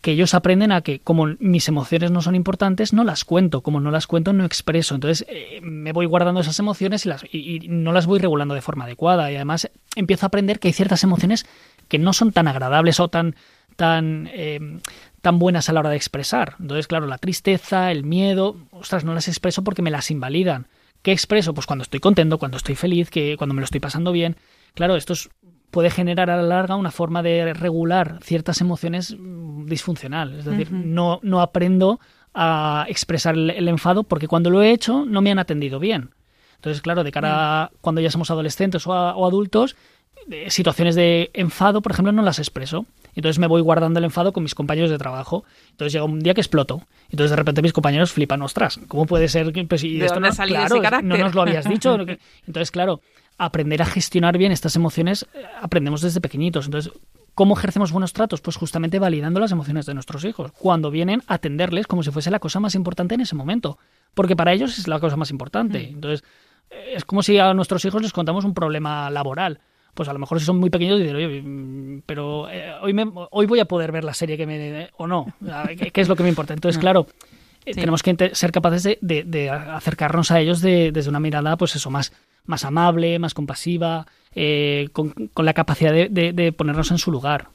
Speaker 2: que ellos aprenden a que como mis emociones no son importantes, no las cuento, como no las cuento, no expreso. Entonces eh, me voy guardando esas emociones y, las, y, no las voy regulando de forma adecuada. Y además empiezo a aprender que hay ciertas emociones que no son tan agradables o tan, tan, em, tan buenas a la hora de expresar. Entonces, claro, la tristeza, el miedo, ostras, no las expreso porque me las invalidan. ¿Qué expreso? Pues cuando estoy contento, cuando estoy feliz, que cuando me lo estoy pasando bien. Claro, esto es puede generar a la larga una forma de regular ciertas emociones mm, disfuncional. Es decir, no, no aprendo a expresar el, enfado porque cuando lo he hecho no me han atendido bien. Entonces, claro, de cara a cuando ya somos adolescentes o, adultos, situaciones de enfado, por ejemplo, no las expreso. Entonces me voy guardando el enfado con mis compañeros de trabajo. Entonces llega un día que exploto. Entonces de repente mis compañeros flipan, ostras, ¿cómo puede ser que pues, y esto no, claro, no nos lo habías dicho? Entonces, claro, aprender a gestionar bien estas emociones eh, aprendemos desde pequeñitos. Entonces, ¿cómo ejercemos buenos tratos? Pues justamente validando las emociones de nuestros hijos. Cuando vienen a atenderles como si fuese la cosa más importante en ese momento. Porque para ellos es la cosa más importante. Mm. Entonces, eh, es como si a nuestros hijos les contamos un problema laboral pues a lo mejor si son muy pequeños dicen, oye, mm, pero eh, hoy, me, hoy voy a poder ver la serie que me... o no, ¿qué, es lo que me importa? Entonces, claro, tenemos que ser capaces de, acercarnos a ellos desde una mirada, pues eso, más, más amable, más compasiva, eh, con, la capacidad de, ponernos en su lugar.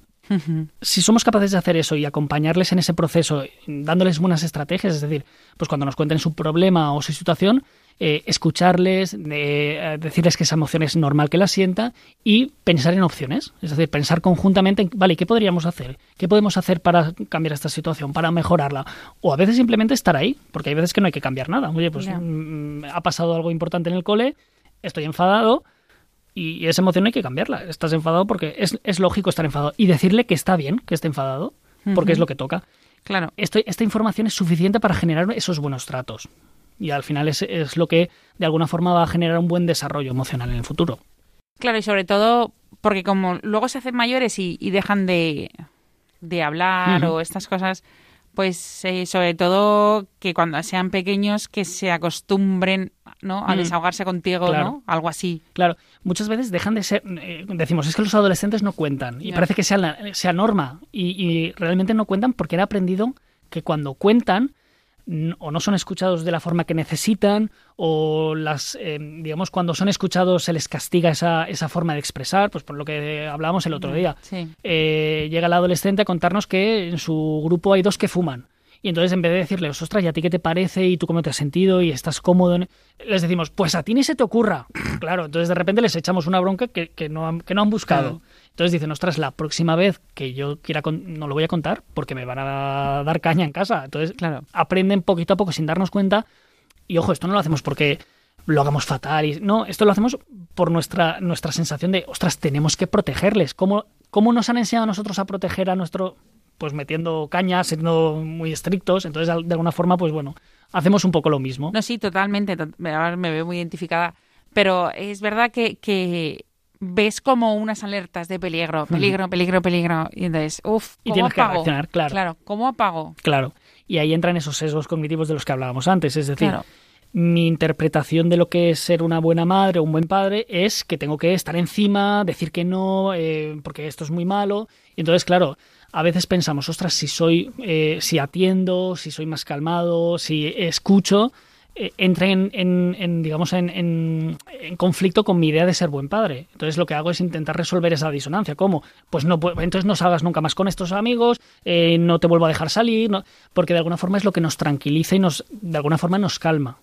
Speaker 2: Si somos capaces de hacer eso y acompañarles en ese proceso, dándoles buenas estrategias, es decir, pues cuando nos cuenten su problema o su situación, eh, escucharles, eh, decirles que esa emoción es normal que la sienta y pensar en opciones. Es decir, pensar conjuntamente en, vale, ¿qué podríamos hacer? ¿Qué podemos hacer para cambiar esta situación, para mejorarla? O a veces simplemente estar ahí, porque hay veces que no hay que cambiar nada. Oye, pues mm, ha pasado algo importante en el cole, estoy enfadado, y esa emoción hay que cambiarla. Estás enfadado porque es, lógico estar enfadado. Y decirle que está bien que esté enfadado, porque es lo que toca.
Speaker 1: Claro.
Speaker 2: esta información es suficiente para generar esos buenos tratos y al final es, es lo que de alguna forma va a generar un buen desarrollo emocional en el futuro.
Speaker 1: Claro, y sobre todo porque como luego se hacen mayores y, dejan de, hablar o estas cosas, pues eh, sobre todo que cuando sean pequeños que se acostumbren ¿no? a desahogarse contigo, ¿no? Algo así.
Speaker 2: Claro, muchas veces dejan de ser, eh, decimos, es que los adolescentes no cuentan y parece que sea, sea norma y, y, realmente no cuentan porque han aprendido que cuando cuentan o no son escuchados de la forma que necesitan o las eh, digamos cuando son escuchados se les castiga esa, esa forma de expresar pues por lo que hablábamos el otro día eh, llega el adolescente a contarnos que en su grupo hay dos que fuman y entonces en vez de decirle, ostras, ¿y a ti qué te parece? ¿Y tú cómo te has sentido? ¿Y estás cómodo? Les decimos, pues a ti ni se te ocurra. Claro, entonces de repente les echamos una bronca que, que, no, han, que no han buscado. Entonces dicen, ostras, la próxima vez que yo quiera, no lo voy a contar porque me van a dar caña en casa. Entonces, claro, aprenden poquito a poco sin darnos cuenta. Y ojo, esto no lo hacemos porque lo hagamos fatal. Y, no, esto lo hacemos por nuestra, nuestra sensación de, ostras, tenemos que protegerles. ¿Cómo, ¿Cómo nos han enseñado a nosotros a proteger a nuestro pues metiendo cañas, siendo muy estrictos. Entonces, de alguna forma, pues bueno, hacemos un poco lo mismo.
Speaker 1: No, sí, totalmente. Me veo muy identificada. Pero es verdad que, que ves como unas alertas de peligro, peligro, peligro, peligro. Y entonces, uff, ¿cómo
Speaker 2: y tienes
Speaker 1: apago?
Speaker 2: que reaccionar, claro.
Speaker 1: Claro, ¿cómo apago?
Speaker 2: Claro. Y ahí entran esos sesgos cognitivos de los que hablábamos antes. Es decir, mi interpretación de lo que es ser una buena madre o un buen padre es que tengo que estar encima, decir que no, eh, porque esto es muy malo. Y entonces, claro, a veces pensamos, ostras, si soy, eh, si atiendo, si soy más calmado, si escucho, entra en, digamos, en, conflicto con mi idea de ser buen padre. Entonces lo que hago es intentar resolver esa disonancia. ¿Cómo? Pues no, entonces no salgas nunca más con estos amigos, eh, no te vuelvo a dejar salir, porque de alguna forma es lo que nos tranquiliza y nos, de alguna forma nos calma.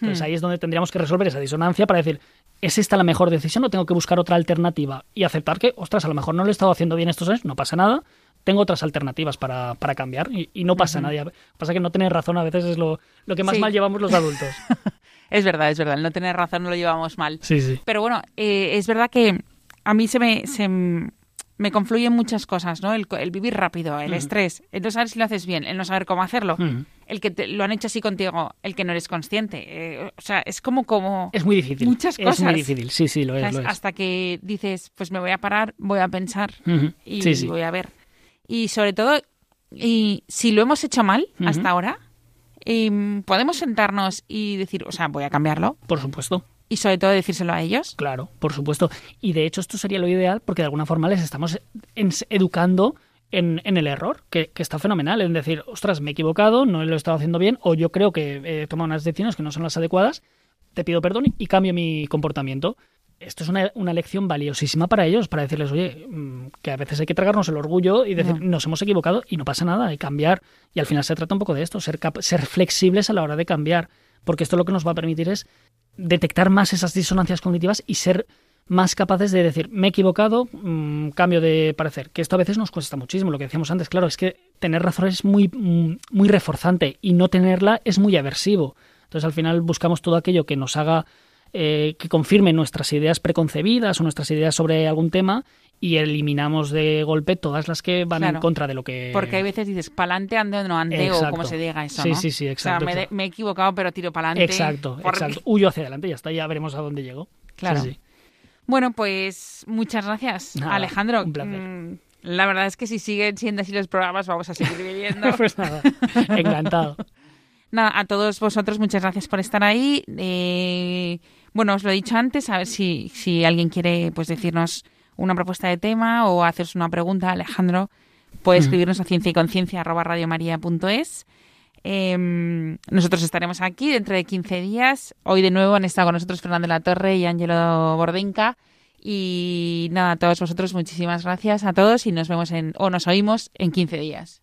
Speaker 2: Entonces hmm. ahí es donde tendríamos que resolver esa disonancia para decir, ¿es esta la mejor decisión o tengo que buscar otra alternativa? Y aceptar que, ostras, a lo mejor no lo he estado haciendo bien estos años, no pasa nada, tengo otras alternativas para, para cambiar y, no pasa nada. Pasa que no tener razón a veces es lo, lo que más mal llevamos los adultos.
Speaker 1: es verdad, es verdad. El no tener razón no lo llevamos mal.
Speaker 2: Sí, sí.
Speaker 1: Pero bueno, eh, es verdad que a mí se me, se me confluyen muchas cosas, ¿no? El, vivir rápido, el estrés, el no saber si lo haces bien, el no saber cómo hacerlo, el que lo han hecho así contigo, el que no eres consciente. Eh, o sea, es como, como...
Speaker 2: Es muy difícil.
Speaker 1: Muchas cosas.
Speaker 2: Es muy difícil, sí, sí, lo es,
Speaker 1: Hasta que dices, pues me voy a parar, voy a pensar y voy a ver. Y sobre todo, y si lo hemos hecho mal hasta ahora, em, podemos sentarnos y decir, o sea, voy a cambiarlo.
Speaker 2: Por supuesto.
Speaker 1: Y sobre todo decírselo a ellos.
Speaker 2: Claro, por supuesto. Y de hecho esto sería lo ideal porque de alguna forma les estamos educando en, en, el error, que, que, está fenomenal, en decir, ostras, me he equivocado, no lo he estado haciendo bien, o yo creo que he tomado unas decisiones que no son las adecuadas, te pido perdón y cambio mi comportamiento esto es una, una, lección valiosísima para ellos, para decirles, oye, mm, que a veces hay que tragarnos el orgullo y decir, nos hemos equivocado y no pasa nada, hay que cambiar. Y al final se trata un poco de esto, ser, ser flexibles a la hora de cambiar, porque esto lo que nos va a permitir es detectar más esas disonancias cognitivas y ser más capaces de decir, me he equivocado, mm, cambio de parecer, que esto a veces nos cuesta muchísimo, lo que decíamos antes, claro, es que tener razón es muy, mm, muy reforzante y no tenerla es muy aversivo. Entonces al final buscamos todo aquello que nos haga eh, que confirmen nuestras ideas preconcebidas o nuestras ideas sobre algún tema y eliminamos de golpe todas las que van en contra de lo que...
Speaker 1: Porque hay veces dices, pa'lante, ande o no ande, o como se diga eso,
Speaker 2: Sí, sí, sí, exacto.
Speaker 1: O sea, me, he equivocado, pero tiro pa'lante.
Speaker 2: Exacto, exacto. Huyo hacia adelante, ya está, ya veremos a dónde llego.
Speaker 1: Claro. Bueno, pues muchas gracias, Alejandro.
Speaker 2: Un placer.
Speaker 1: Mm, la verdad es que si siguen siendo así los programas, vamos a seguir viviendo.
Speaker 2: pues nada, encantado.
Speaker 1: nada, a todos vosotros, muchas gracias por estar ahí. Eh, bueno, os lo he dicho antes, a ver si, si alguien quiere pues decirnos una propuesta de tema o haceros una pregunta, Alejandro, puede escribirnos a ciencia y conciencia em, nosotros estaremos aquí dentro de 15 días. Hoy de nuevo han estado con nosotros Fernando la Torre y Ángelo Bordenca. Y nada, a todos vosotros muchísimas gracias a todos y nos vemos en, o nos oímos en 15 días.